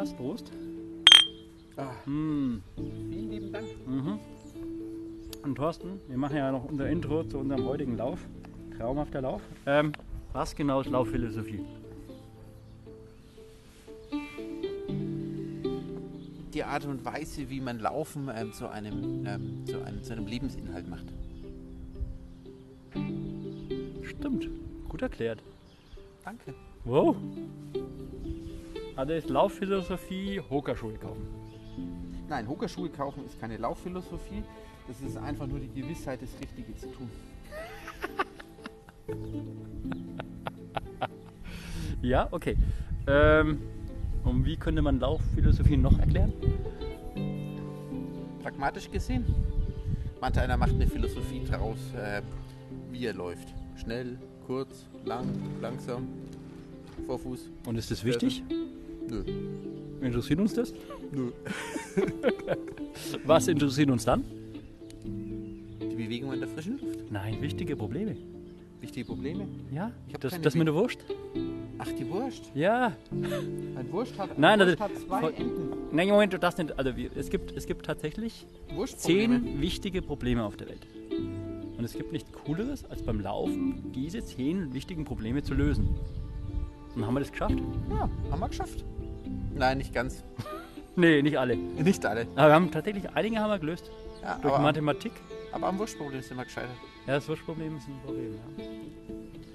was. Prost. Ah, Mm. vielen lieben Dank. Mhm. Und Thorsten, wir machen ja noch unser Intro zu unserem heutigen Lauf. Traumhafter Lauf. Ähm, was genau ist Laufphilosophie? Die Art und Weise, wie man Laufen ähm, zu, einem, ähm, zu, einem, zu einem Lebensinhalt macht. Stimmt. Gut erklärt. Danke. Wow. Also ist Laufphilosophie Hokerschuhe kaufen. Nein, Hokerschuhe kaufen ist keine Laufphilosophie. Das ist einfach nur die Gewissheit, das Richtige zu tun. Ja, okay. Ähm, und wie könnte man Laufphilosophie noch erklären? Pragmatisch gesehen, manch einer macht eine Philosophie daraus, äh, wie er läuft. Schnell, kurz, lang, langsam, Vorfuß. Und ist das wichtig? Nö. Interessiert uns das? Nö. Was interessiert uns dann? Die Bewegung in der frischen Luft. Nein, wichtige Probleme. Wichtige Probleme. Ja, Ich das, das mit der Wurst? Ach, die Wurst. Ja. Ein Wurst hat, ein Nein, das Wurst ist- hat zwei Enden. Nein, Moment, du darfst nicht. Also es, gibt, es gibt tatsächlich zehn wichtige Probleme auf der Welt. Und es gibt nichts Cooleres, als beim Laufen diese zehn wichtigen Probleme zu lösen. Und haben wir das geschafft? Ja, haben wir geschafft. Nein, nicht ganz. Nee, nicht alle. Nicht alle. Aber wir haben tatsächlich einige haben wir gelöst. Ja, Durch aber, Mathematik. aber am Wurstproblem sind wir gescheitert. Ja, das Wurstproblem ist ein Problem.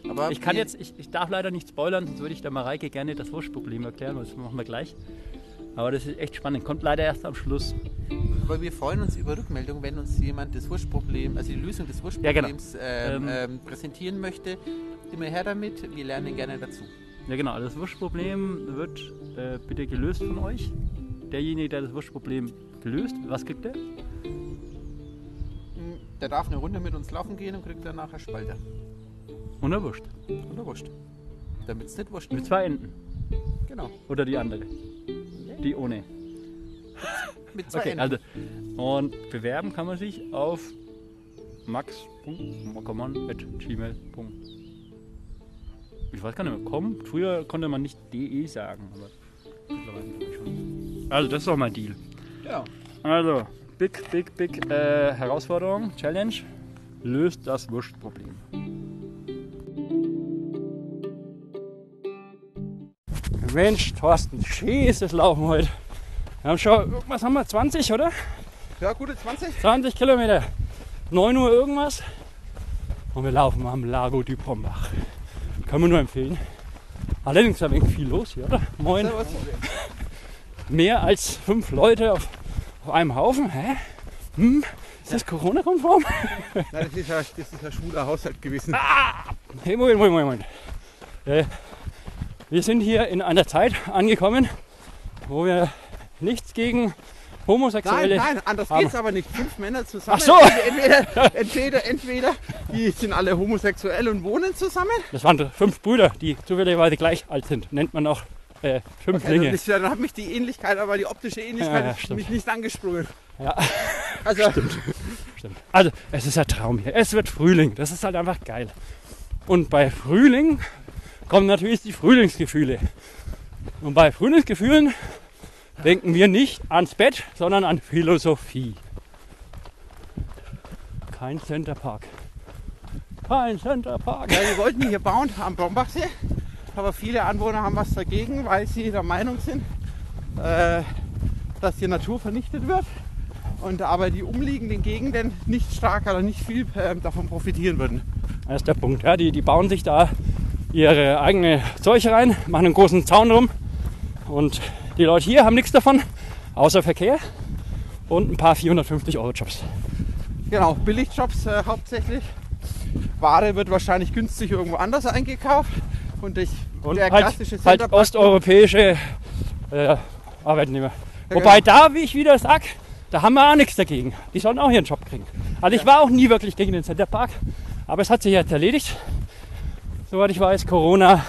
Ja. Aber Ich kann jetzt, ich, ich darf leider nicht spoilern, sonst würde ich der Mareike gerne das Wurstproblem erklären, das machen wir gleich. Aber das ist echt spannend. Kommt leider erst am Schluss. Aber wir freuen uns über Rückmeldung, wenn uns jemand das Wurstproblem, also die Lösung des Ja, genau. Wurstproblems ähm, Ähm, ähm, präsentieren möchte. Immer her damit, wir lernen gerne dazu. Ja genau, das Wurstproblem wird äh, bitte gelöst von euch. Derjenige, der das Wurstproblem gelöst, was kriegt der? Hm, Der darf eine Runde mit uns laufen gehen und kriegt dann nachher Spalter. Und eine Wurst. Und eine Wurst. Damit es nicht wurscht. Mit zwei Enden. Genau. Oder die andere. Die ohne. Mit zwei Okay, Enden. also. Und bewerben kann man sich auf max.gmail.com. Ich weiß gar nicht mehr, com. Früher konnte man nicht de sagen, aber mittlerweile glaube ich schon. Also, das ist doch mein Deal. Ja. Also, big, big, big äh, Herausforderung, Challenge. Löst das Wurstproblem. Mensch, Thorsten, schießes Laufen heute. Wir haben schon, was haben wir, 20, oder? Ja, gute 20. 20 Kilometer. 9 Uhr irgendwas. Und wir laufen am Lago du Pombach. Kann man nur empfehlen. Allerdings ein wenig viel los hier, oder? Moin. Servus. Mehr als fünf Leute auf, auf einem Haufen. Hä? Hm? Ist das Corona-konform? Nein, das ist ja, das ist ja schwuler Haushalt gewesen. Hey, Moment, Moment, Moment. Äh, wir sind hier in einer Zeit angekommen, wo wir nichts gegen Homosexuelle. Nein, nein, anders haben. geht's aber nicht. Fünf Männer zusammen. Ach so. Entweder, entweder, entweder, die sind alle homosexuell und wohnen zusammen. Das waren fünf Brüder, die zufälligerweise gleich alt sind. Nennt man auch äh, Fünflinge. Also das, dann hat mich die Ähnlichkeit, aber die optische Ähnlichkeit Ja, ja, stimmt. mich nicht angesprungen. Ja. Also, Stimmt. Also, es ist ein Traum hier. Es wird Frühling. Das ist halt einfach geil. Und bei Frühling kommen natürlich die Frühlingsgefühle. Und bei Frühlingsgefühlen denken wir nicht ans Bett, sondern an Philosophie. Kein Centerpark. Kein Centerpark. ja, wir wollten hier bauen am Brombachsee, aber viele Anwohner haben was dagegen, weil sie der Meinung sind, äh, dass die Natur vernichtet wird und aber die umliegenden Gegenden nicht stark oder nicht viel äh, davon profitieren würden. Das ist der Punkt. Ja, die, die bauen sich da ihre eigene Zeug rein, machen einen großen Zaun rum. Und die Leute hier haben nichts davon, außer Verkehr und ein paar 450-Euro-Jobs. Genau, Billigjobs äh, hauptsächlich. Ware wird wahrscheinlich günstig irgendwo anders eingekauft und ich, Und der halt, klassische halt osteuropäische äh, Arbeitnehmer. Ja, Wobei genau. da, wie ich wieder sag, da haben wir auch nichts dagegen. Die sollen auch ihren Job kriegen. Also ich war auch nie wirklich gegen den Centerpark, aber es hat sich jetzt erledigt. Soweit ich weiß, Corona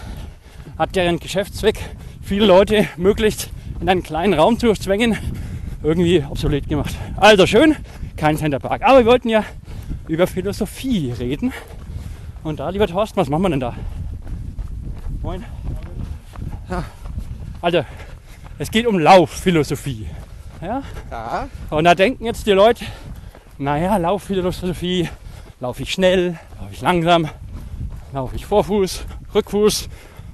hat deren Geschäftszweck, viele Leute möglichst in einen kleinen Raum zu zwängen, irgendwie obsolet gemacht. Also schön, kein Centerpark. Aber wir wollten ja über Philosophie reden. Und da, lieber Thorsten, was machen wir denn da? Moin. Ja. Also, Es geht um Laufphilosophie. Ja? Ja, Und da denken jetzt die Leute, naja, Laufphilosophie, laufe ich schnell, laufe ich langsam, laufe ich Vorfuß, Rückfuß,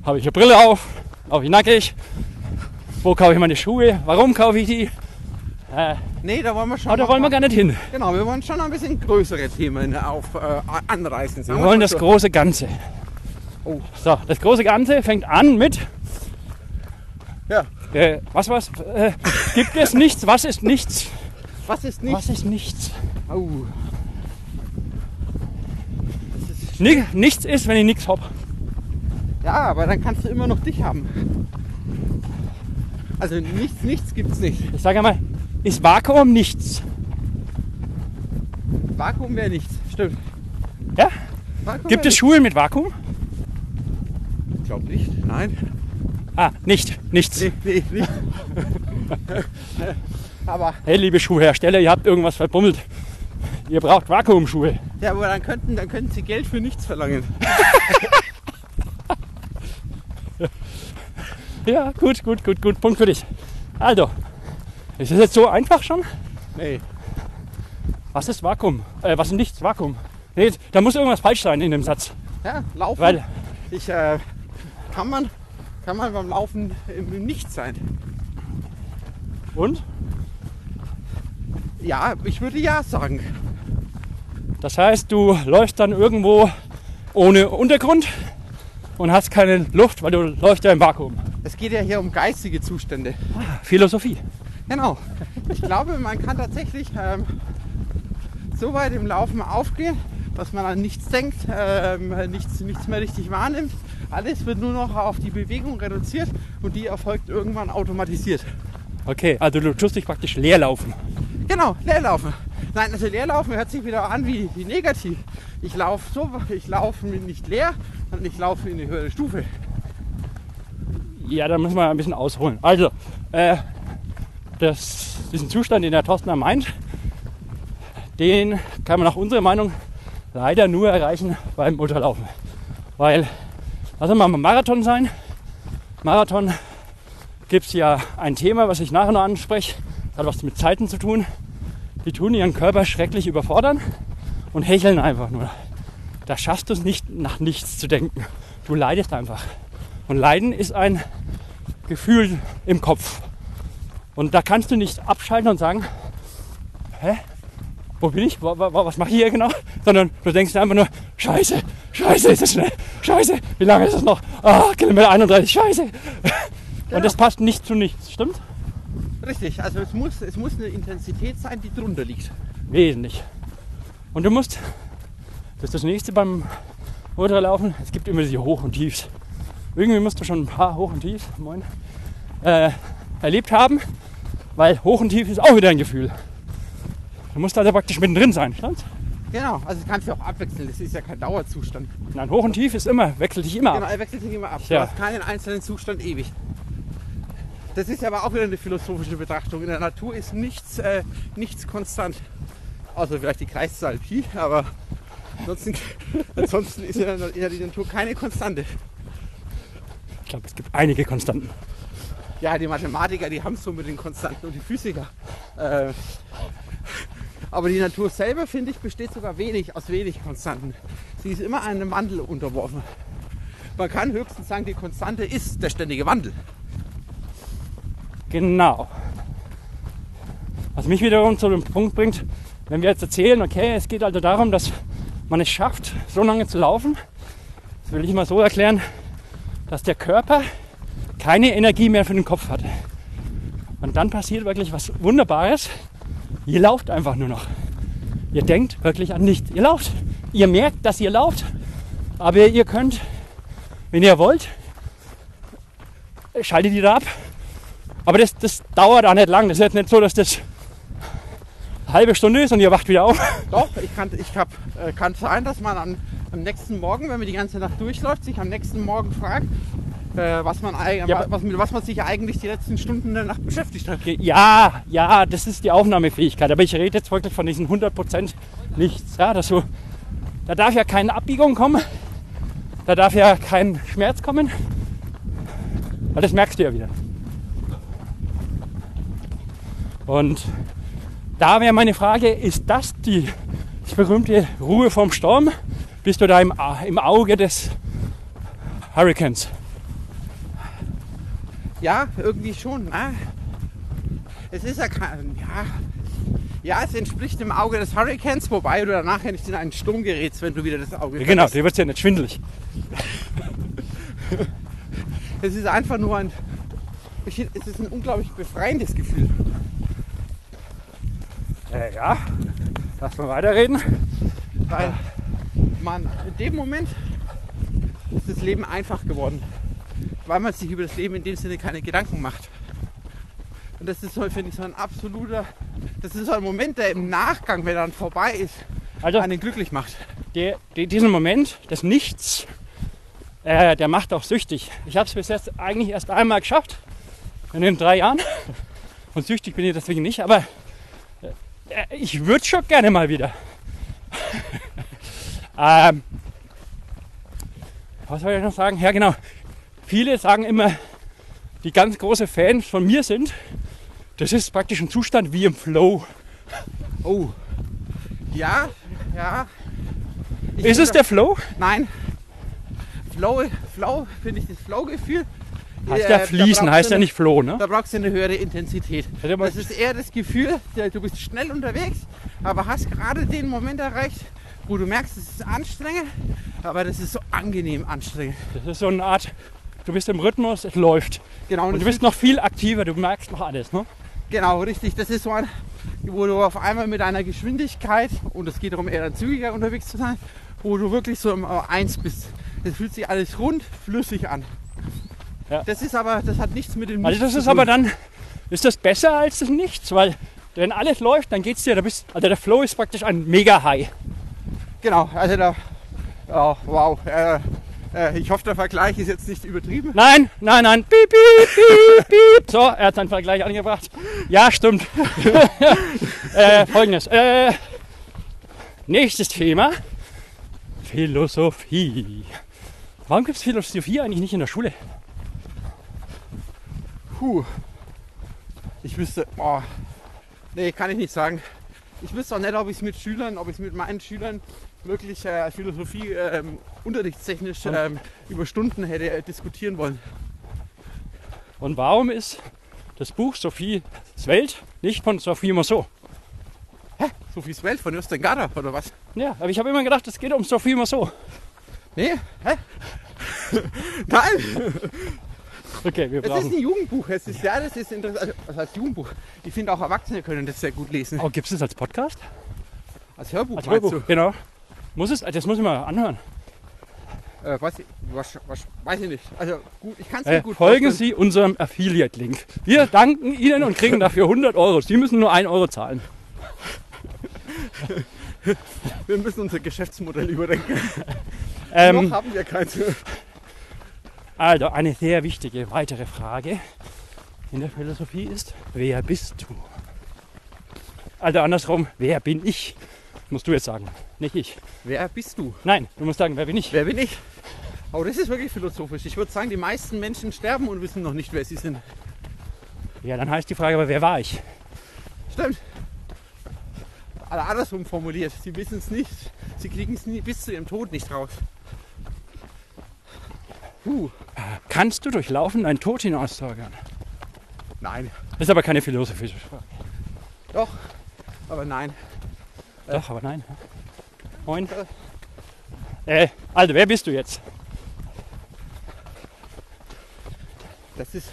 habe ich eine Brille auf, laufe ich nackig, wo kaufe ich meine Schuhe, warum kaufe ich die? Äh, nee, da wollen wir schon. aber da noch wollen wir gar nicht hin. Genau, wir wollen schon ein bisschen größere Themen auf, äh, anreißen. Wir wollen das große Ganze. Oh. So, das große Ganze fängt an mit, Ja. äh, was was, äh, gibt es nichts, was ist nichts, Was ist nicht? was ist nichts? Oh. Ist, Ni nichts ist, wenn ich nichts hab. ja, aber dann kannst du immer noch dich haben. Also nichts, nichts gibt's nicht. Ich sage einmal, ist Vakuum nichts? Vakuum wäre nichts. Stimmt. Ja? Vakuum Gibt es Schulen mit Vakuum? Ich glaube nicht. Nein. Ah, nicht, nichts. Nee, nee, nicht. aber, Hey, liebe Schuhhersteller, ihr habt irgendwas verbummelt. Ihr braucht Vakuumschuhe. ja, aber dann könnten, dann könnten sie Geld für nichts verlangen. Ja, gut, gut, gut, gut. Punkt für dich. Also, ist es jetzt so einfach schon? Nee. Was ist Vakuum? Äh, was ist nichts? Vakuum. Nee, da muss irgendwas falsch sein in dem Satz. Ja, laufen. Weil, Ich, äh, kann man, kann man beim Laufen im Nichts sein? und? Ja, ich würde ja sagen. Das heißt, du läufst dann irgendwo ohne Untergrund und hast keine Luft, weil du läufst ja im Vakuum. Es geht ja hier um geistige Zustände. Philosophie. Genau. Ich glaube, man kann tatsächlich ähm, so weit im Laufen aufgehen, dass man an nichts denkt, ähm, nichts, nichts mehr richtig wahrnimmt. Alles wird nur noch auf die Bewegung reduziert und die erfolgt irgendwann automatisiert. Okay, also du tust dich praktisch leer laufen. Genau, Leerlaufen. Nein, also Leerlaufen hört sich wieder an wie, wie negativ. Ich laufe so, ich laufe nicht leer, sondern ich laufe in eine höhere Stufe. Ja, da müssen wir ein bisschen ausholen. Also, äh, das, diesen Zustand, den der Thorsten da meint, den kann man nach unserer Meinung leider nur erreichen beim Ultralaufen. Weil, lass uns mal Marathon sein. Marathon gibt es ja ein Thema, was ich nachher noch anspreche. Das hat was mit Zeiten zu tun. Die tun ihren Körper schrecklich überfordern und hecheln einfach nur. Da schaffst du es nicht, nach nichts zu denken. Du leidest einfach. Und Leiden ist ein Gefühl im Kopf. Und da kannst du nicht abschalten und sagen, hä? Wo bin ich? Wa- wa- wa- Was mache ich hier genau? Sondern du denkst dir einfach nur, scheiße, scheiße, ist es schnell, scheiße, wie lange ist es noch? Ah, Kilometer 31, scheiße. Und das passt nicht zu nichts, stimmt? Richtig, also es muss, es muss eine Intensität sein, die drunter liegt. Wesentlich. Und du musst, das ist das nächste beim Ultralaufen, es gibt immer diese Hoch- und Tiefs. Irgendwie musst du schon ein paar Hoch- und Tiefs, moin, äh, erlebt haben, weil Hoch und Tief ist auch wieder ein Gefühl. Du musst also praktisch mittendrin sein, stimmt's? Genau, also es kann sich auch abwechseln, das ist ja kein Dauerzustand. Nein, Hoch und Tief ist immer, wechselt sich immer Genau, ab. er wechselt sich immer ab. Ja. Du hast keinen einzelnen Zustand ewig. Das ist aber auch wieder eine philosophische Betrachtung. In der Natur ist nichts, äh, nichts konstant. Außer vielleicht die Kreiszahl Pi, aber ansonsten, ansonsten ist in der, in der Natur keine Konstante. Ich glaube, es gibt einige Konstanten. Ja, die Mathematiker, die haben es so mit den Konstanten und die Physiker. Äh, aber die Natur selber, finde ich, besteht sogar wenig aus wenig Konstanten. Sie ist immer einem Wandel unterworfen. Man kann höchstens sagen, die Konstante ist der ständige Wandel. Genau. Was mich wiederum zu dem Punkt bringt, wenn wir jetzt erzählen, okay, es geht also darum, dass man es schafft, so lange zu laufen. Das will ich mal so erklären, dass der Körper keine Energie mehr für den Kopf hat. Und dann passiert wirklich was Wunderbares. Ihr lauft einfach nur noch. Ihr denkt wirklich an nichts. Ihr lauft. Ihr merkt, dass ihr lauft. Aber ihr könnt, wenn ihr wollt, schaltet ihr da ab aber das, das dauert auch nicht lang. Das ist jetzt nicht so, dass das eine halbe Stunde ist und ihr wacht wieder auf. Doch, ich kann, ich hab, äh, kann sein, dass man am, am nächsten Morgen, wenn man die ganze Nacht durchläuft, sich am nächsten Morgen fragt, äh, was, man, Ja, was, mit was man sich eigentlich die letzten Stunden der Nacht beschäftigt hat. Ja, ja, das ist die Aufnahmefähigkeit. Aber ich rede jetzt wirklich von diesen 100% nichts. Ja, dass du, da darf ja keine Abbiegung kommen. Da darf ja kein Schmerz kommen. Weil das merkst du ja wieder. Und da wäre meine Frage, ist das die, die berühmte Ruhe vom Sturm? Bist du da im, im Auge des Hurricanes? Ja, irgendwie schon. Ne? Es ist ja kein. Ja, ja, es entspricht dem Auge des Hurricanes, wobei du danach ja nicht in einen Sturm gerätst, wenn du wieder das Auge Ja, genau, dir wird ja nicht schwindelig. Es ist einfach nur ein. Es ist ein unglaublich befreiendes Gefühl. Äh, ja, lass mal weiterreden. Weil man in dem Moment ist das Leben einfach geworden. Weil man sich über das Leben in dem Sinne keine Gedanken macht. Und das ist so, finde ich, so ein absoluter. Das ist so ein Moment, der im Nachgang, wenn er dann vorbei ist, Also einen glücklich macht. der, der, diesen Moment des Nichts, äh, der macht auch süchtig. Ich habe es bis jetzt eigentlich erst einmal geschafft, in den drei Jahren. Und süchtig bin ich deswegen nicht, aber äh, ich würde schon gerne mal wieder. Ähm, was soll ich noch sagen? Ja, genau. Viele sagen immer, die ganz große Fans von mir sind, das ist praktisch ein Zustand wie im Flow. Oh. Ja, ja. Ich Ist es der Flow? Nein. Flow, Flow finde ich das Flow-Gefühl. Heißt äh, ja fließen, heißt ja nicht Flow, ne? Da brauchst du eine höhere Intensität. Das ist eher das Gefühl, du bist schnell unterwegs, aber hast gerade den Moment erreicht, wo du merkst, es ist anstrengend, aber das ist so angenehm anstrengend. Das ist so eine Art, du bist im Rhythmus, es läuft. Genau, Und das du bist noch viel aktiver, du merkst noch alles. Ne? Genau, richtig. Das ist so ein, wo du auf einmal mit einer Geschwindigkeit, und es geht darum, eher zügiger unterwegs zu sein, wo du wirklich so im 1 bist. Das fühlt sich alles rund, flüssig an. Ja. Das ist aber, das hat nichts mit dem Also das ist aber dann, ist das besser als das Nichts, weil wenn alles läuft, dann geht's dir, da bist, also der Flow ist praktisch ein Mega-High. Genau, also da, oh, wow. Äh, äh, ich hoffe, der Vergleich ist jetzt nicht übertrieben. Nein, nein, nein, piep, piep, piep, piep. So, er hat seinen Vergleich angebracht. Ja, stimmt. äh, Folgendes, äh, nächstes Thema, Philosophie. Warum gibt es Philosophie eigentlich nicht in der Schule? Puh. Ich wüsste, oh, nee, kann ich nicht sagen. Ich wüsste auch nicht, ob ich es mit Schülern, ob ich es mit meinen Schülern wirklich äh, Philosophie ähm, unterrichtstechnisch ähm, über Stunden hätte äh, diskutieren wollen. Und warum ist das Buch Sophies Welt nicht von Sophie Mousseau? Sophies Welt von Justin Garda oder was? Ja, aber ich habe immer gedacht, es geht um Sophie Mousseau. Nee? Hä? Nein! Okay, wir Es ist brauchen. ein Jugendbuch. Es ist ja, das ist interessant. Also, was heißt Jugendbuch? Ich finde auch Erwachsene können das sehr gut lesen. Oh, gibt es das als Podcast? Als Hörbuch Als Hörbuch, genau. Muss es? Das muss ich mal anhören. Äh, weiß, ich, was, was, weiß ich nicht. Also gut, ich kann es mir Äh, gut folgen vorstellen. Sie unserem Affiliate-Link. Wir danken Ihnen und kriegen dafür 100 Euro. Sie müssen nur 1 Euro zahlen. Wir müssen unser Geschäftsmodell überdenken. Ähm, Noch haben wir keins. also, eine sehr wichtige weitere Frage in der Philosophie ist, wer bist du? Also andersrum, wer bin ich? Musst du jetzt sagen, nicht ich. Wer bist du? Nein, du musst sagen, wer bin ich? Wer bin ich? Oh, das ist wirklich philosophisch. Ich würde sagen, die meisten Menschen sterben und wissen noch nicht, wer sie sind. Ja, dann heißt die Frage, aber wer war ich? Stimmt. Oder andersrum formuliert. Sie wissen es nicht. Sie kriegen es bis zu ihrem Tod nicht raus. Puh. Kannst du durch Laufen deinen Tod hinauszögern? Nein. Das ist aber keine philosophische Frage. Doch. Aber nein. Doch, aber nein. Moin. Äh, also, wer bist du jetzt? Das ist.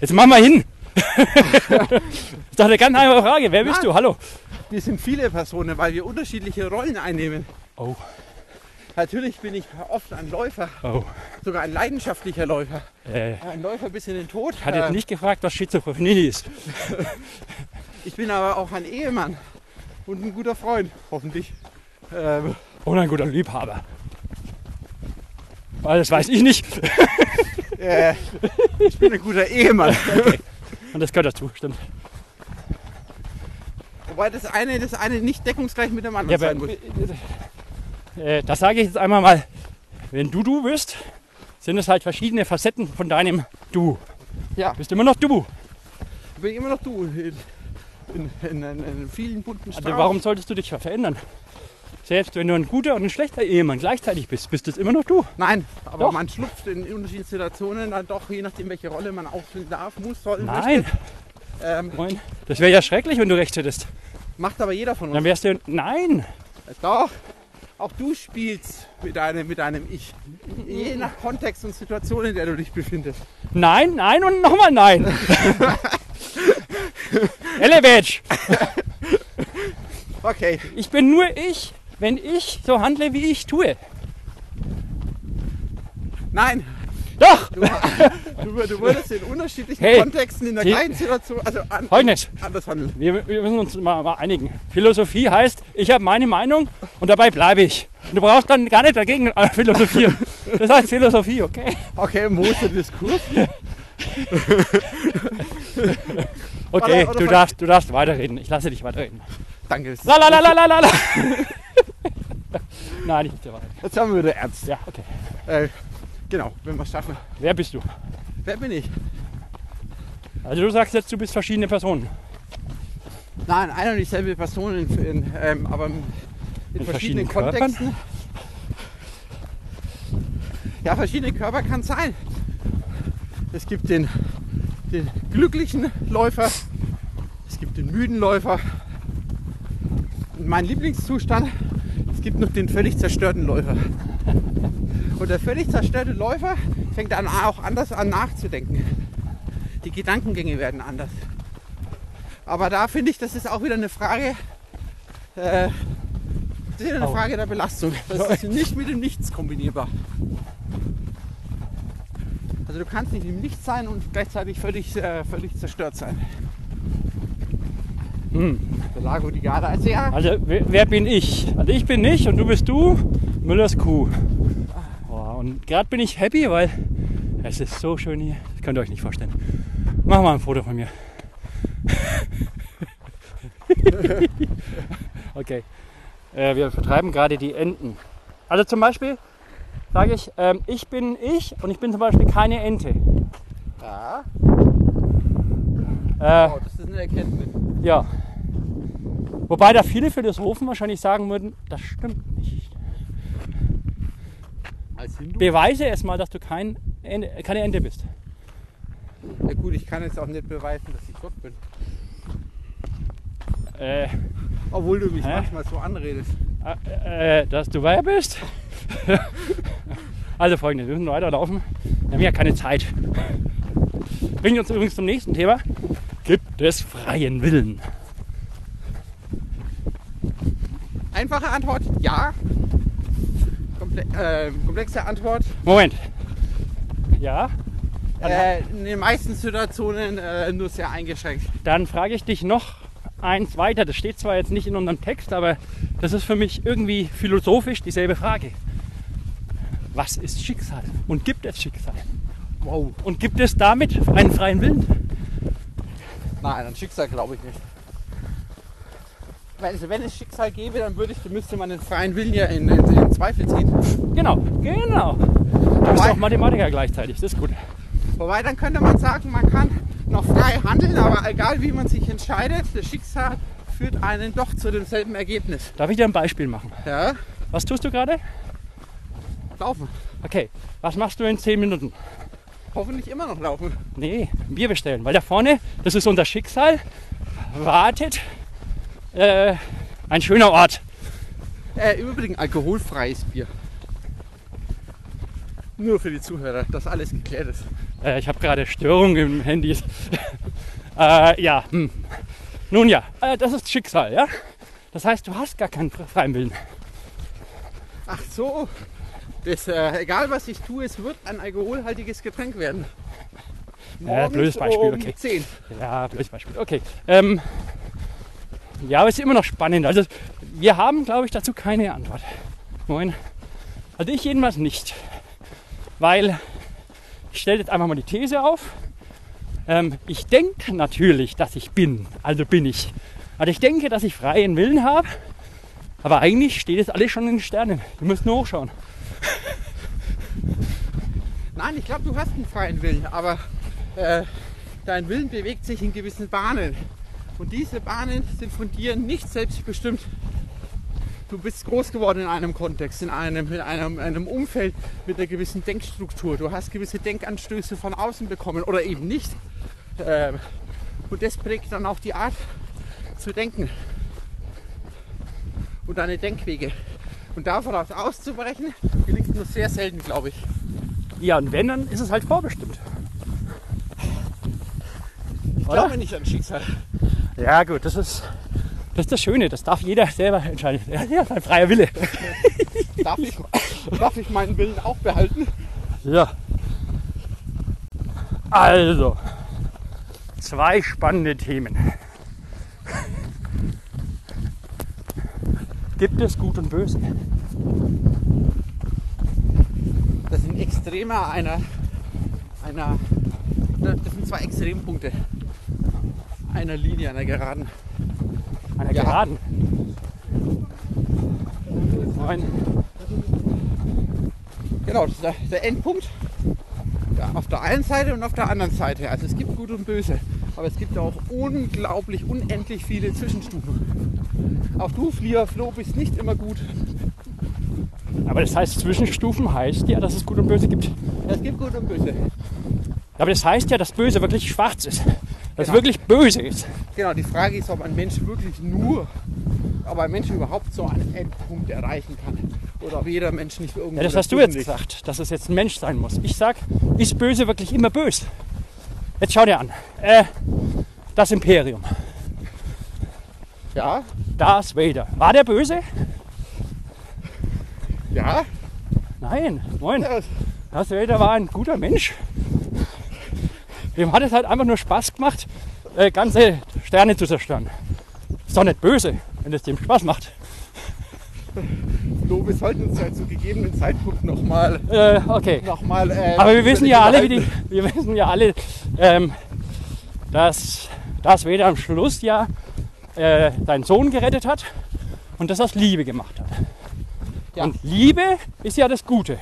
Jetzt mach mal hin. das ist doch eine ganz einfache Frage. Wer bist Nein. du? Hallo. Wir sind viele Personen, weil wir unterschiedliche Rollen einnehmen. Oh, Natürlich bin ich oft ein Läufer, oh. sogar ein leidenschaftlicher Läufer. Äh, Ein Läufer bis in den Tod. hatte jetzt Äh, nicht gefragt, was Schizophrenie ist. Ich bin aber auch ein Ehemann und ein guter Freund, hoffentlich. Ähm, Oder ein guter Liebhaber. Weil das weiß ich nicht. äh, ich bin ein guter Ehemann. Und das gehört dazu, stimmt. Wobei das eine, das eine nicht deckungsgleich mit dem Ja, anderen sein aber, muss. äh, das sage ich jetzt einmal mal. Wenn du du bist, sind es halt verschiedene Facetten von deinem Du. Ja. Bist immer noch du. Ich bin immer noch du. In, in, in, vielen bunten Also Strauß. warum solltest du dich verändern? Selbst wenn du ein guter und ein schlechter Ehemann gleichzeitig bist, bist es immer noch du. Nein, aber Doch. man schlüpft in unterschiedlichen Situationen dann doch, je nachdem welche Rolle man ausfüllen darf, muss, soll, Nein. Ähm, Moin. das wäre ja schrecklich, wenn du recht hättest. macht aber jeder von uns. Dann wärst du. Nein! Doch, auch du spielst mit deinem, mit deinem Ich. Je nach Kontext und Situation, in der du dich befindest. Nein, nein und nochmal nein! Elevage! Okay, Ich bin nur ich, wenn ich so handle, wie ich tue. nein, Doch! du, du, du würdest in unterschiedlichen Hey. Kontexten in der gleichen Situation also an, Folgendes. anders handeln. Wir, wir müssen uns mal, mal einigen. Philosophie heißt, ich habe meine Meinung und dabei bleibe ich. Und du brauchst dann gar nicht dagegen äh, philosophieren. Das heißt Philosophie, okay? Okay, der Diskurs? Okay, Oder- oder du darfst, du darfst weiterreden. Ich lasse dich weiterreden. Danke. La la la la la la la. Nein, ich lasse weiterreden. Jetzt haben wir wieder ernst. Ja, okay. Äh, genau, wenn wir es schaffen. Wer bist du? Wer bin ich? Also du sagst jetzt, du bist verschiedene Personen. Nein, eine und dieselbe Person, in, in, ähm, aber in, In verschiedenen, verschiedenen? Kontexten. Ja, verschiedene Körper kann es sein. Es gibt den, den glücklichen Läufer, es gibt den müden Läufer. Und mein Lieblingszustand, es gibt noch den völlig zerstörten Läufer. Und der völlig zerstörte Läufer fängt dann auch anders an nachzudenken. Die Gedankengänge werden anders. Aber da finde ich, das ist auch wieder eine Frage, äh, das ist wieder eine. Frage der Belastung. Das ist nicht mit dem Nichts kombinierbar. Also du kannst nicht im Nichts sein und gleichzeitig völlig, äh, völlig zerstört sein. Hm. Der Lago di Garda. Also ja, Also wer, wer bin ich? Also ich bin ich und du bist du, Müllers Kuh. Boah, und gerade bin ich happy, weil es ist so schön hier. Das könnt ihr euch nicht vorstellen. Mach mal ein Foto von mir. okay. Äh, wir vertreiben gerade die Enten. Also zum Beispiel sage ich, ähm, ich bin ich und ich bin zum Beispiel keine Ente. ja. Äh, Oh, das ist eine Erkenntnis. Ja. Wobei da viele Philosophen wahrscheinlich sagen würden, das stimmt nicht. Als Hindu? Beweise es mal, dass du kein Ente, keine Ente bist. Ja gut, ich kann jetzt auch nicht beweisen, dass ich Gott bin. Äh, Obwohl du mich Hä? manchmal so anredest. Äh, äh, dass du wer bist? also folgendes, wir müssen weiterlaufen. Wir haben ja keine Zeit. Bringt uns übrigens zum nächsten Thema. Gibt es freien Willen? Einfache Antwort, ja. Komple äh, komplexe Antwort, Moment. Ja, äh, in den meisten Situationen äh, nur sehr eingeschränkt. Dann frage ich dich noch eins weiter. Das steht zwar jetzt nicht in unserem Text, aber das ist für mich irgendwie philosophisch dieselbe Frage. Was ist Schicksal? Und gibt es Schicksal? Wow. Und gibt es damit einen freien Willen? Nein, an Schicksal glaube ich nicht. Also wenn es Schicksal gäbe, dann würde ich, müsste man den freien Willen ja in, in, in Zweifel ziehen. Genau, genau. Du bist auch Mathematiker gleichzeitig, das ist gut. Wobei dann könnte man sagen, man kann noch frei handeln, aber egal wie man sich entscheidet, das Schicksal führt einen doch zu demselben Ergebnis. Darf ich dir ein Beispiel machen? Ja, Was tust du gerade? laufen. Okay, was machst du in 10 Minuten? Hoffentlich immer noch laufen. Nee, ein Bier bestellen. Weil da vorne, das ist unser Schicksal, wartet äh, ein schöner Ort. Äh, Im Übrigen alkoholfreies Bier. Nur für die Zuhörer, dass alles geklärt ist. Äh, ich habe gerade Störungen im Handy. äh, ja, hm. nun ja, äh, das ist Schicksal, ja? Das heißt, du hast gar keinen freien Willen. Ach so. Das, äh, egal was ich tue, es wird ein alkoholhaltiges Getränk werden. Ja, blödes Beispiel, um okay. 10. Ja, blödes Beispiel. Okay. Ähm, ja, aber es ist immer noch spannend. Also, wir haben, glaube ich, dazu keine Antwort. Moin. Also, ich jedenfalls nicht. Weil, ich stelle jetzt einfach mal die These auf. Ähm, ich denke natürlich, dass ich bin. Also bin ich. Also, ich denke, dass ich freien Willen habe. Aber eigentlich steht jetzt alles schon in den Sternen. Wir müssen nur hochschauen. Nein, ich glaube, du hast einen freien Willen, aber äh, dein Willen bewegt sich in gewissen Bahnen. Und diese Bahnen sind von dir nicht selbstbestimmt. Du bist groß geworden in einem Kontext, in einem, in einem, einem Umfeld mit einer gewissen Denkstruktur. Du hast gewisse Denkanstöße von außen bekommen oder eben nicht. Ähm, und das prägt dann auch die Art zu denken und deine Denkwege. Und davon aus auszubrechen, gelingt nur sehr selten, glaube ich. Ja, und wenn, dann ist es halt vorbestimmt. Ich Oder? glaube nicht an Schicksal. Ja, gut, das ist das, ist das Schöne. Das darf jeder selber entscheiden. Ja, sein freier Wille. Darf ich, darf ich meinen Willen auch behalten? Ja. Also, zwei spannende Themen. Gibt es Gut und Böse? Das sind Extremer einer, einer. Das sind zwei Extrempunkte einer Linie, einer Geraden. Einer Ja. Geraden. Moin. Genau, das ist der, der Endpunkt. Ja, auf der einen Seite und auf der anderen Seite. Also es gibt Gut und Böse, aber es gibt auch unglaublich, unendlich viele Zwischenstufen. Auch du, Flieger, Flo, bist nicht immer gut. Aber das heißt, Zwischenstufen heißt ja, dass es Gut und Böse gibt. Es gibt Gut und Böse. Aber das heißt ja, dass Böse wirklich schwarz ist. Dass es Genau. wirklich böse ist. Genau, die Frage ist, ob ein Mensch wirklich nur, ob ein Mensch überhaupt so einen Endpunkt erreichen kann. Oder ob jeder Mensch nicht irgendwo Ja, das hast du jetzt liegt. gesagt, dass es jetzt ein Mensch sein muss. Ich sag, ist böse wirklich immer böse? Jetzt schau dir an. Äh, das Imperium. Ja, Darth Vader. War der böse? ja. Nein. Moin. Darth Vader war ein guter Mensch. Dem hat es halt einfach nur Spaß gemacht, äh, ganze Sterne zu zerstören. Ist doch nicht böse, wenn es dem Spaß macht. Flo, wir sollten uns ja zu gegebenen Zeitpunkt nochmal Äh, okay. noch mal, äh, Aber wir wissen ja alle, wie die, wir wissen ja alle, ähm, dass Darth Vader am Schluss ja äh, seinen Sohn gerettet hat und das aus Liebe gemacht hat. Ja. Und Liebe ist ja das Gute.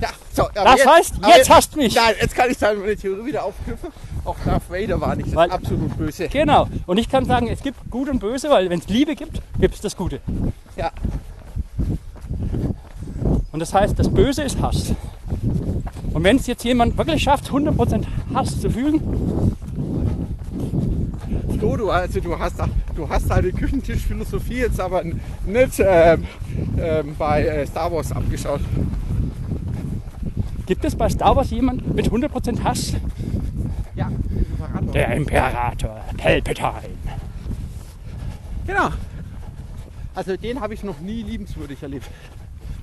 Ja, so, Das heißt, aber jetzt hast du mich. Nein, jetzt kann ich sagen, meine Theorie wieder aufknüpfen. Auch Darth Vader war nicht Weil- absolut böse. Genau. Und ich kann sagen, es gibt Gut und Böse, weil wenn es Liebe gibt, gibt es das Gute. Ja, Und das heißt, das Böse ist Hass. Und wenn es jetzt jemand wirklich schafft, 100% Hass zu fühlen, Flo, du, also du hast, du hast deine Küchentischphilosophie jetzt aber nicht ähm, ähm, bei äh, Star Wars abgeschaut. Gibt es bei Star Wars jemand mit 100% Hass? Ja, Imperator. Der Imperator, Palpatine. Genau. Also den habe ich noch nie liebenswürdig erlebt.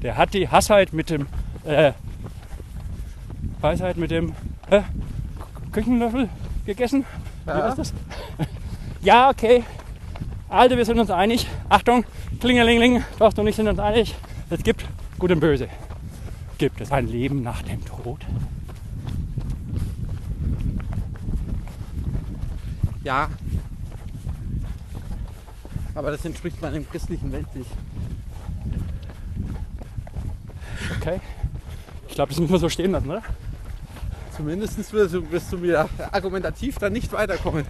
Der hat die Hassheit mit dem äh, Weisheit mit dem äh, Küchenlöffel gegessen. Wie Ja. ist das? ja, okay. Also wir sind uns einig. Achtung, Klingelingeling, doch du nicht sind uns einig. Es gibt Gut und Böse. Gibt es ein Leben nach dem Tod? Ja. Aber das entspricht meinem christlichen Weltbild. Okay. Ich glaube, das müssen wir so stehen lassen, oder? Zumindest wirst du, wirst du mir argumentativ dann nicht weiterkommen.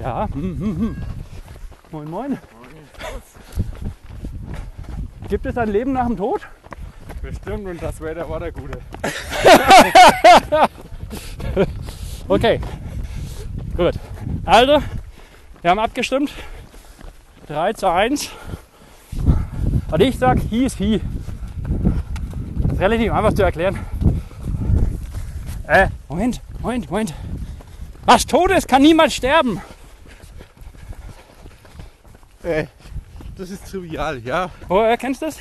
Ja. Hm, hm, hm. Moin, moin. Gibt es ein Leben nach dem Tod? Bestimmt und das Wetter war der Gute. Okay. Gut. Also, wir haben abgestimmt. 3 zu 1. Und ich sag, he ist he. Das ist relativ einfach zu erklären. Äh, Moment, Moment, Moment. Was tot ist, kann niemals sterben. Äh, das ist trivial, ja. Woher kennst du das?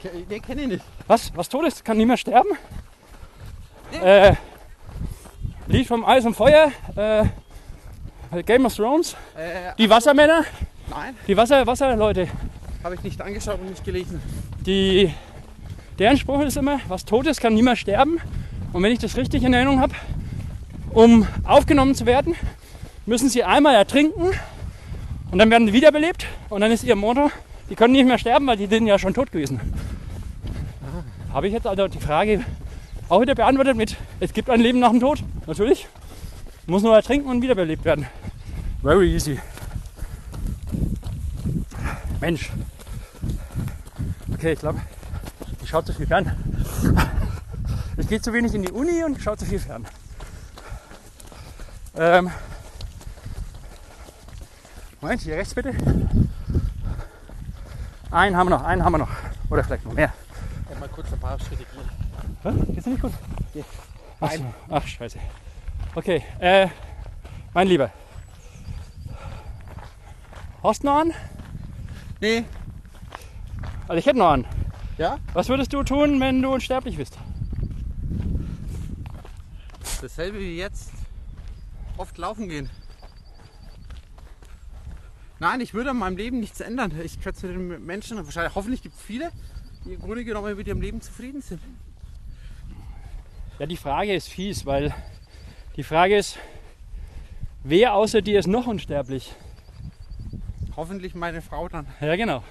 Ke- Nee, kenne ich nicht. Was? Was tot ist, kann niemals sterben? Äh, Lied vom Eis und Feuer. Äh, Game of Thrones. Äh, Die Wassermänner. nein, Die Wasser, Wasserleute. habe ich nicht angeschaut und nicht gelesen. Die, deren Spruch ist immer, was tot ist, kann niemals sterben. Und wenn ich das richtig in Erinnerung habe, um aufgenommen zu werden, müssen sie einmal ertrinken und dann werden sie wiederbelebt. Und dann ist ihr Motto, die können nicht mehr sterben, weil die sind ja schon tot gewesen. Habe ich jetzt also die Frage auch wieder beantwortet mit, es gibt ein Leben nach dem Tod? Natürlich. Muss nur ertrinken und wiederbelebt werden. Very easy. Mensch. Okay, ich glaube, ich schaue zu viel fern. Ich gehe zu wenig in die Uni und schaue zu viel fern. Ähm, Moment, hier rechts bitte. Einen haben wir noch, einen haben wir noch. Oder vielleicht noch mehr. Ja, mal kurz ein paar Schritte gehen. Hä? Geht's nicht gut? Ach, so. Ach, scheiße. Okay, äh, mein Lieber. Hast du noch an? Nee. Also ich hätte noch an. Ja? Was würdest du tun, wenn du unsterblich bist? Dasselbe wie jetzt. Oft laufen gehen. Nein, ich würde an meinem Leben nichts ändern. Ich zu den Menschen, wahrscheinlich, hoffentlich gibt es viele, die im Grunde genommen mit ihrem Leben zufrieden sind. Ja, die Frage ist fies, weil die Frage ist, wer außer dir ist noch unsterblich? Hoffentlich meine Frau dann. Ja, genau.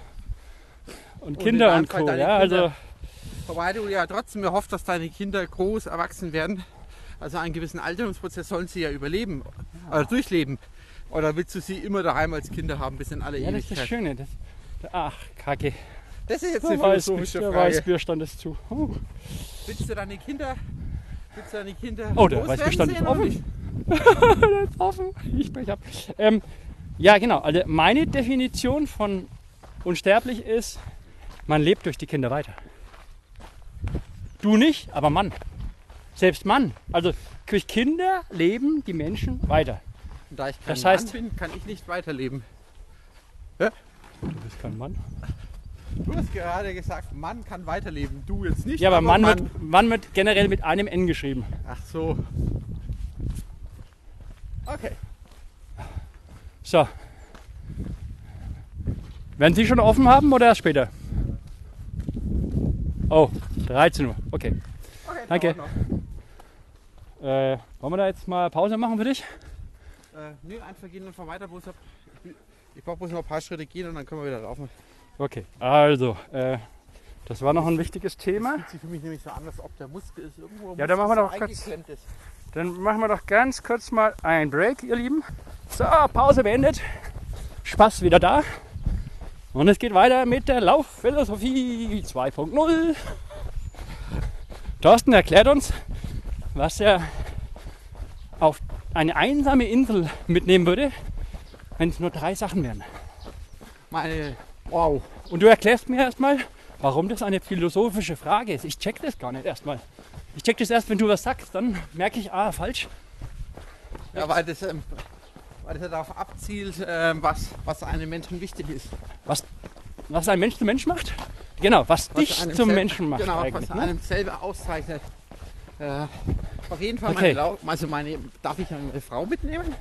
Und, Und Kinder und Co. Ja, also Wobei du ja trotzdem hoffst, dass deine Kinder groß erwachsen werden. Also einen gewissen Alterungsprozess sollen sie ja überleben. Oder durchleben. Oder willst du sie immer daheim als Kinder haben, bis in alle ja, das ist das Ewigkeit? Schöne. Das, ach, Kacke. Das ist jetzt Der, eine Weiß, philosophische der Frage. Weißbierstand ist zu. Uh. Willst du deine Kinder, willst du deine Kinder Oh, der Weißbierstand ist offen. Der ist offen. Ich Pech hab. Ähm, ja, genau. Also meine Definition von unsterblich ist, man lebt durch die Kinder weiter. Du nicht, aber Mann. Selbst Mann. Also durch Kinder leben die Menschen weiter. Und da ich kein Das heißt- Mann bin, kann ich nicht weiterleben. Du bist kein Mann. Du hast gerade gesagt, Mann kann weiterleben. Du jetzt nicht. Ja, aber Mann wird, Mann wird generell mit einem N geschrieben. Ach so. Okay. So. Werden Sie schon offen haben oder erst später? Oh, 13 Uhr. Okay. okay Danke. Äh, wollen wir da jetzt mal Pause machen für dich? Äh, nö, einfach gehen und weiter. Bloß ab, ich ich brauche bloß noch ein paar Schritte gehen und dann können wir wieder laufen. Okay, also, äh, das war noch ein wichtiges Thema. Fühlt sich für mich nämlich so an, als ob der Muskel ist irgendwo. Ja, dann machen wir doch kurz- Ist. Dann machen wir doch ganz kurz mal ein Break, ihr Lieben. So, Pause beendet. Spaß wieder da. Und es geht weiter mit der Laufphilosophie 2.0. Thorsten erklärt uns, was er auf eine einsame Insel mitnehmen würde, wenn es nur drei Sachen wären. Meine. Wow. Und du erklärst mir erstmal, warum das eine philosophische Frage ist. Ich check das gar nicht erstmal. Ich check das erst, wenn du was sagst. Dann merke ich, ah, falsch. Ja, weil das, ähm, weil das ja darauf abzielt, ähm, was, was einem Menschen wichtig ist. Was ein Mensch zum Mensch macht? Genau, was, Was dich zum Menschen macht Genau, was Ne? einem selber auszeichnet. Äh, auf jeden Fall Okay. meine Lau also meine, darf ich eine Frau mitnehmen?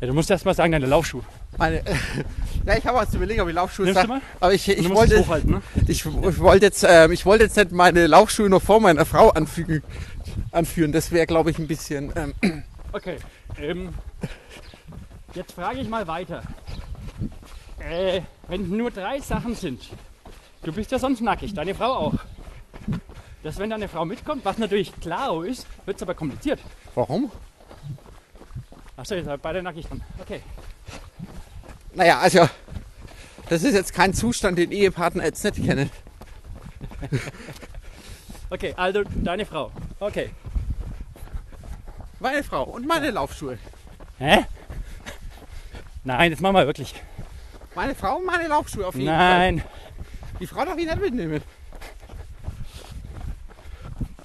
Ja, du musst erst mal sagen, deine Laufschuhe. Meine, ja, ich habe was zu überlegen, ob ich Laufschuhe Nimmst du sag, mal? aber ich, ich wollte, hochhalten, ne? ich, ich wollte jetzt, ähm, ich wollte jetzt nicht meine Laufschuhe noch vor meiner Frau anfügen, anführen. Das wäre, glaube ich, ein bisschen. Ähm, Okay. Ähm, jetzt frage ich mal weiter. Äh, wenn nur drei Sachen sind, du bist ja sonst nackig, deine Frau auch. Dass wenn deine Frau mitkommt, was natürlich klar ist, wird es aber kompliziert. warum? Achso, ihr seid beide nackig dran. Okay. Naja, also das ist jetzt kein Zustand, den Ehepartner jetzt nicht kennen. Okay, also deine Frau. Okay. Meine Frau und meine Laufschuhe. Hä? Nein, das machen wir wirklich. Meine Frau und meine Laufschuhe auf jeden Fall. Nein. Die Frau darf ich nicht mitnehmen.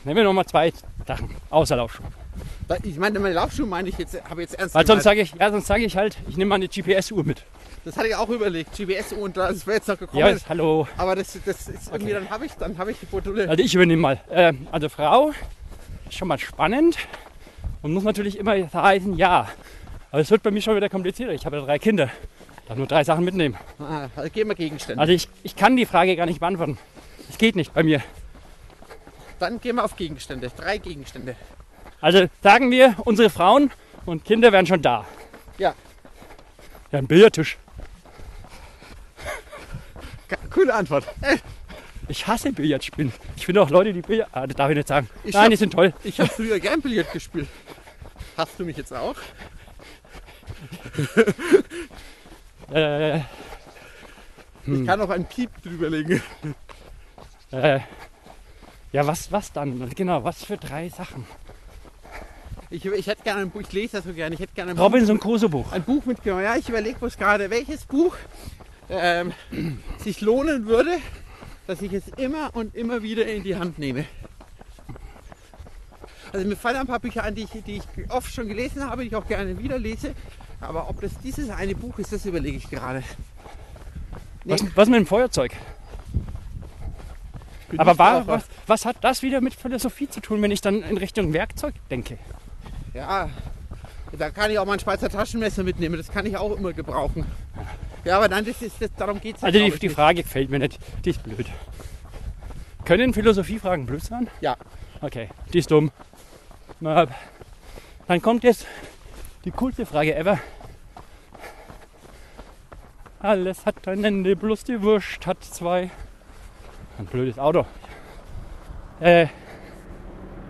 Nehmen wir nochmal zwei Sachen. Außer Laufschuhe. Ich meine, meine Laufschuhe meine ich jetzt, habe jetzt ernst Weil sonst sage ich, ja, sonst sage ich halt, ich nehme mal eine GPS-Uhr mit. Das hatte ich auch überlegt. GPS und das wäre jetzt noch gekommen. Ja, hallo. aber das, das ist irgendwie, Okay. dann habe ich, dann habe ich die Module. Also ich übernehme mal. Ähm, also Frau ist schon mal spannend und muss natürlich immer heißen, ja. Aber es wird bei mir schon wieder komplizierter. Ich habe ja drei Kinder. Darf nur drei Sachen mitnehmen. Ah, also gehen wir Gegenstände. Also ich, ich kann die Frage gar nicht beantworten. Es geht nicht bei mir. Dann gehen wir auf Gegenstände. Drei Gegenstände. Also sagen wir, unsere Frauen und Kinder wären schon da. Ja. Ja, ein Billardtisch. Coole Antwort. Äh, Ich hasse Billardspielen. Ich finde auch Leute, die Billard... Ah, das darf ich nicht sagen. Ich Nein, hab- die sind toll. Ich habe früher gern Billard gespielt. Hast du mich jetzt auch? Äh, Ich kann auch einen Piep drüberlegen. äh, ja, was, was dann? Genau, was für drei Sachen? Ich, ich hätte gerne ein Buch, ich lese das so gerne. Ich hätte gerne ein Robinson Crusoe Buch. Buch, ein Buch mitgenommen. Ja, ich überlege bloß gerade, welches Buch ähm, sich lohnen würde, dass ich es immer und immer wieder in die Hand nehme. Also mir fallen ein paar Bücher an, die ich, die ich oft schon gelesen habe, die ich auch gerne wieder lese. Aber ob das dieses eine Buch ist, das überlege ich gerade. Nee, Was, was mit dem Feuerzeug? Aber nicht war, was, was hat das wieder mit Philosophie zu tun, wenn ich dann in Richtung Werkzeug denke? Ja, da kann ich auch mal ein Schweizer Taschenmesser mitnehmen. Das kann ich auch immer gebrauchen. Ja, aber nein, das ist, das, darum geht es Also die, die Frage gefällt mir nicht. Die ist blöd. Können Philosophiefragen blöd sein? Ja. Okay, die ist dumm. Na, Dann kommt jetzt die coolste Frage ever. Alles hat ein Ende, bloß die Wurst hat zwei. Ein blödes Auto. Äh,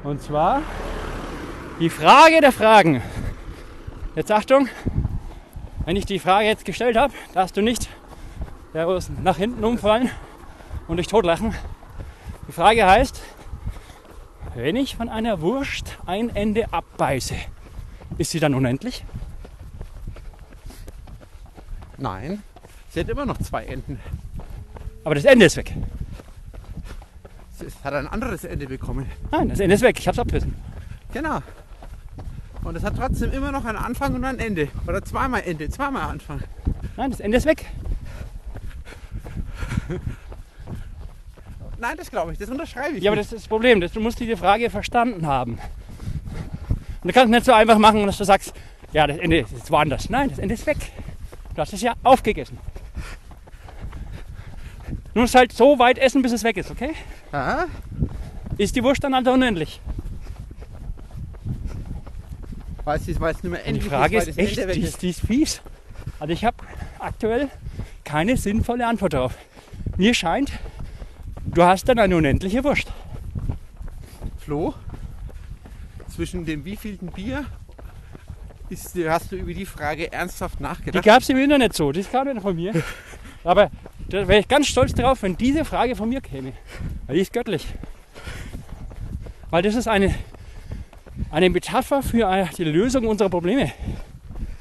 und zwar die Frage der Fragen. Jetzt Achtung, wenn ich die Frage jetzt gestellt habe, darfst du nicht nach hinten umfallen und dich totlachen. Die Frage heißt, wenn ich von einer Wurst ein Ende abbeiße, ist sie dann unendlich? Nein, sie hat immer noch zwei Enden. Aber das Ende ist weg. Ist- hat ein anderes Ende bekommen. Nein, das Ende ist weg. Ich hab's abgerissen. Genau. Und es hat trotzdem immer noch einen Anfang und ein Ende. Oder zweimal Ende, zweimal Anfang. Nein, das Ende ist weg. Nein, das glaube ich, das unterschreibe ich. Ja, aber das ist das Problem. Du musst diese Frage verstanden haben. Und du kannst nicht so einfach machen, dass du sagst, ja, das Ende ist woanders. Nein, das Ende ist weg. Du hast es ja aufgegessen. Du musst halt so weit essen, bis es weg ist, okay? ja, Ist die Wurst dann also unendlich? weil es, weil es nicht mehr Und endlich die Frage ist, ist echt, die ist. die ist fies. Also ich habe aktuell keine sinnvolle Antwort darauf. Mir scheint, du hast dann eine unendliche Wurst. Flo, zwischen dem wievielten Bier ist, hast du über die Frage ernsthaft Die nachgedacht? gab es im Internet so, das kam nicht von mir. Aber da wäre ich ganz stolz drauf, wenn diese Frage von mir käme. Weil die ist göttlich. Weil das ist eine, eine Metapher für äh, die Lösung unserer Probleme.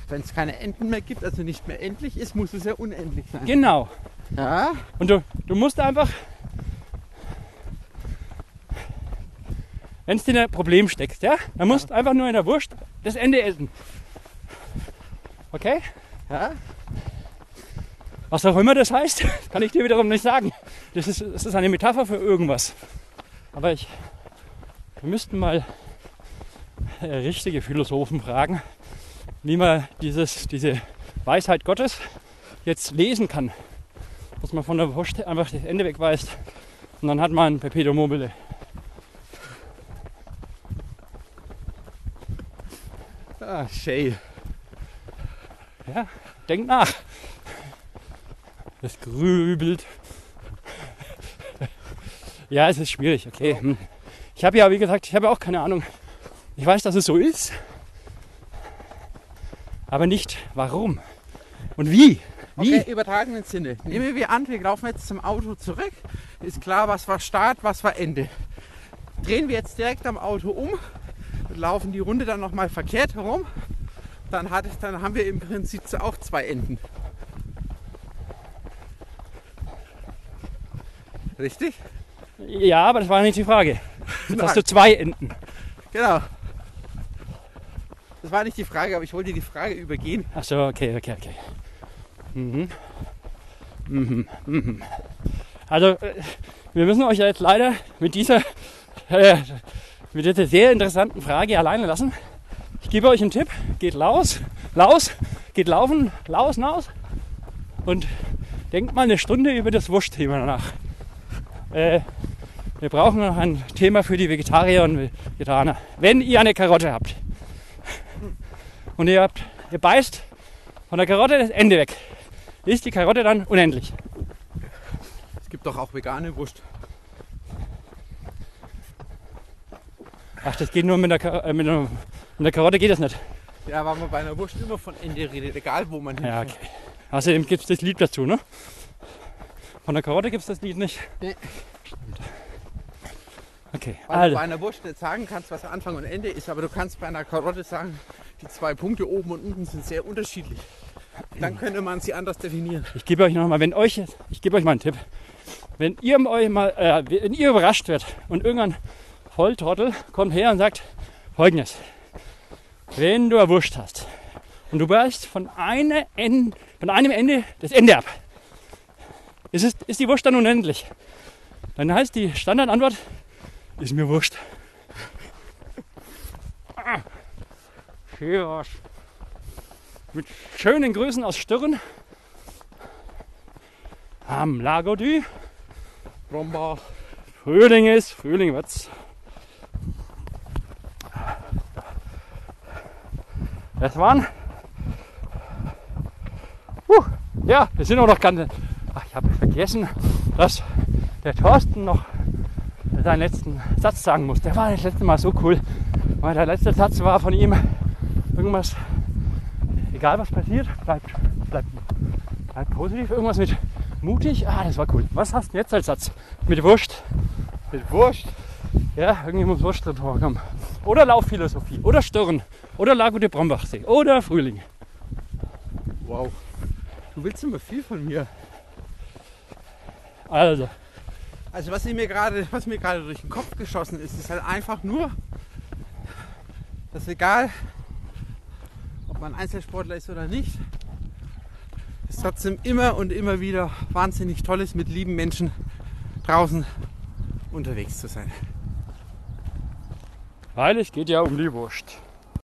Wenn es keine Enden mehr gibt, also nicht mehr endlich ist, muss es ja unendlich sein. Genau. Ja, Und du, du musst einfach, wenn du in ein Problem steckst, ja, dann musst du einfach nur in der Wurst das Ende essen. Okay? ja, Was auch immer das heißt, kann ich dir wiederum nicht sagen. Das ist, das ist eine Metapher für irgendwas. Aber ich, wir müssten mal äh, richtige Philosophen fragen, wie man dieses, diese Weisheit Gottes jetzt lesen kann. Dass man von der Wurst einfach das Ende wegweist und dann hat man ein Perpetuum mobile. ah, Shay. Ja, denk nach. Das grübelt. Ja, es ist schwierig, okay. Hm. Ich habe ja, wie gesagt, ich habe auch keine Ahnung. Ich weiß, dass es so ist, aber nicht warum und wie. Wie? Okay, übertragenen Sinne. Nehmen wir an, wir laufen jetzt zum Auto zurück. Ist klar, was war Start, was war Ende. Drehen wir jetzt direkt am Auto um, laufen die Runde dann nochmal verkehrt herum, dann, hat dann haben wir im Prinzip auch zwei Enden. Richtig? Ja, aber das war nicht die Frage. Jetzt hast du zwei Enden. Genau. Das war nicht die Frage, aber ich wollte die Frage übergehen. Ach so, okay, okay, okay. Mhm. Mhm. Mhm. Also, äh, wir müssen euch jetzt leider mit dieser, äh, mit dieser sehr interessanten Frage alleine lassen. Ich gebe euch einen Tipp. Geht laus, laus, geht laufen, laus, naus. Und denkt mal eine Stunde über das Wurstthema nach. Äh, wir brauchen noch ein Thema für die Vegetarier und Vegetarier. Wenn ihr eine Karotte habt und ihr, habt, ihr beißt von der Karotte das Ende weg, ist die Karotte dann unendlich. Es gibt doch auch vegane Wurst. Ach, das geht nur mit, der, Kar- äh, mit einer In der Karotte geht das nicht. Ja, weil man bei einer Wurst immer von Ende redet, egal wo man Ja, hinfährt. okay. Außerdem gibt es das Lied dazu, ne? Von der Karotte gibt es das Lied nicht. Nee. Okay, Weil du also. bei einer Wurst nicht sagen kannst, was Anfang und Ende ist, aber du kannst bei einer Karotte sagen, die zwei Punkte oben und unten sind sehr unterschiedlich. Dann könnte man sie anders definieren. Ich gebe euch noch mal, wenn euch, ich gebe euch mal einen Tipp. Wenn ihr euch mal, äh, wenn ihr überrascht wird und irgendein Volltrottel kommt her und sagt Folgendes: Wenn du eine Wurst hast und du beißt von, eine End, von einem Ende das Ende ab, ist, es, ist die Wurst dann unendlich? Dann heißt die Standardantwort: Ist mir Wurst. Ah. Cheers. Mit schönen Grüßen aus Stirn am Lago du. Brombach. Frühling ist, Frühling wird's. Das waren. Puh, ja, wir sind auch noch ganz. Ach, ich habe vergessen, dass der Thorsten noch seinen letzten Satz sagen muss. Der war das letzte Mal so cool. Weil der letzte Satz war von ihm irgendwas. Egal was passiert, bleibt, bleibt, bleibt positiv. Irgendwas mit mutig. Ah, das war cool. Was hast du jetzt als Satz? Mit Wurst. Mit Wurst. Ja, irgendwie muss Wurst drin vorkommen. Oder Laufphilosophie. Oder Stirn. Oder Lago de Brombachsee. Oder Frühling. Wow. Du willst immer viel von mir. Also, Also was mir gerade, was mir gerade durch den Kopf geschossen ist, ist halt einfach nur, dass egal, ob man Einzelsportler ist oder nicht, es trotzdem immer und immer wieder wahnsinnig toll ist, mit lieben Menschen draußen unterwegs zu sein. weil es geht ja um die Wurst.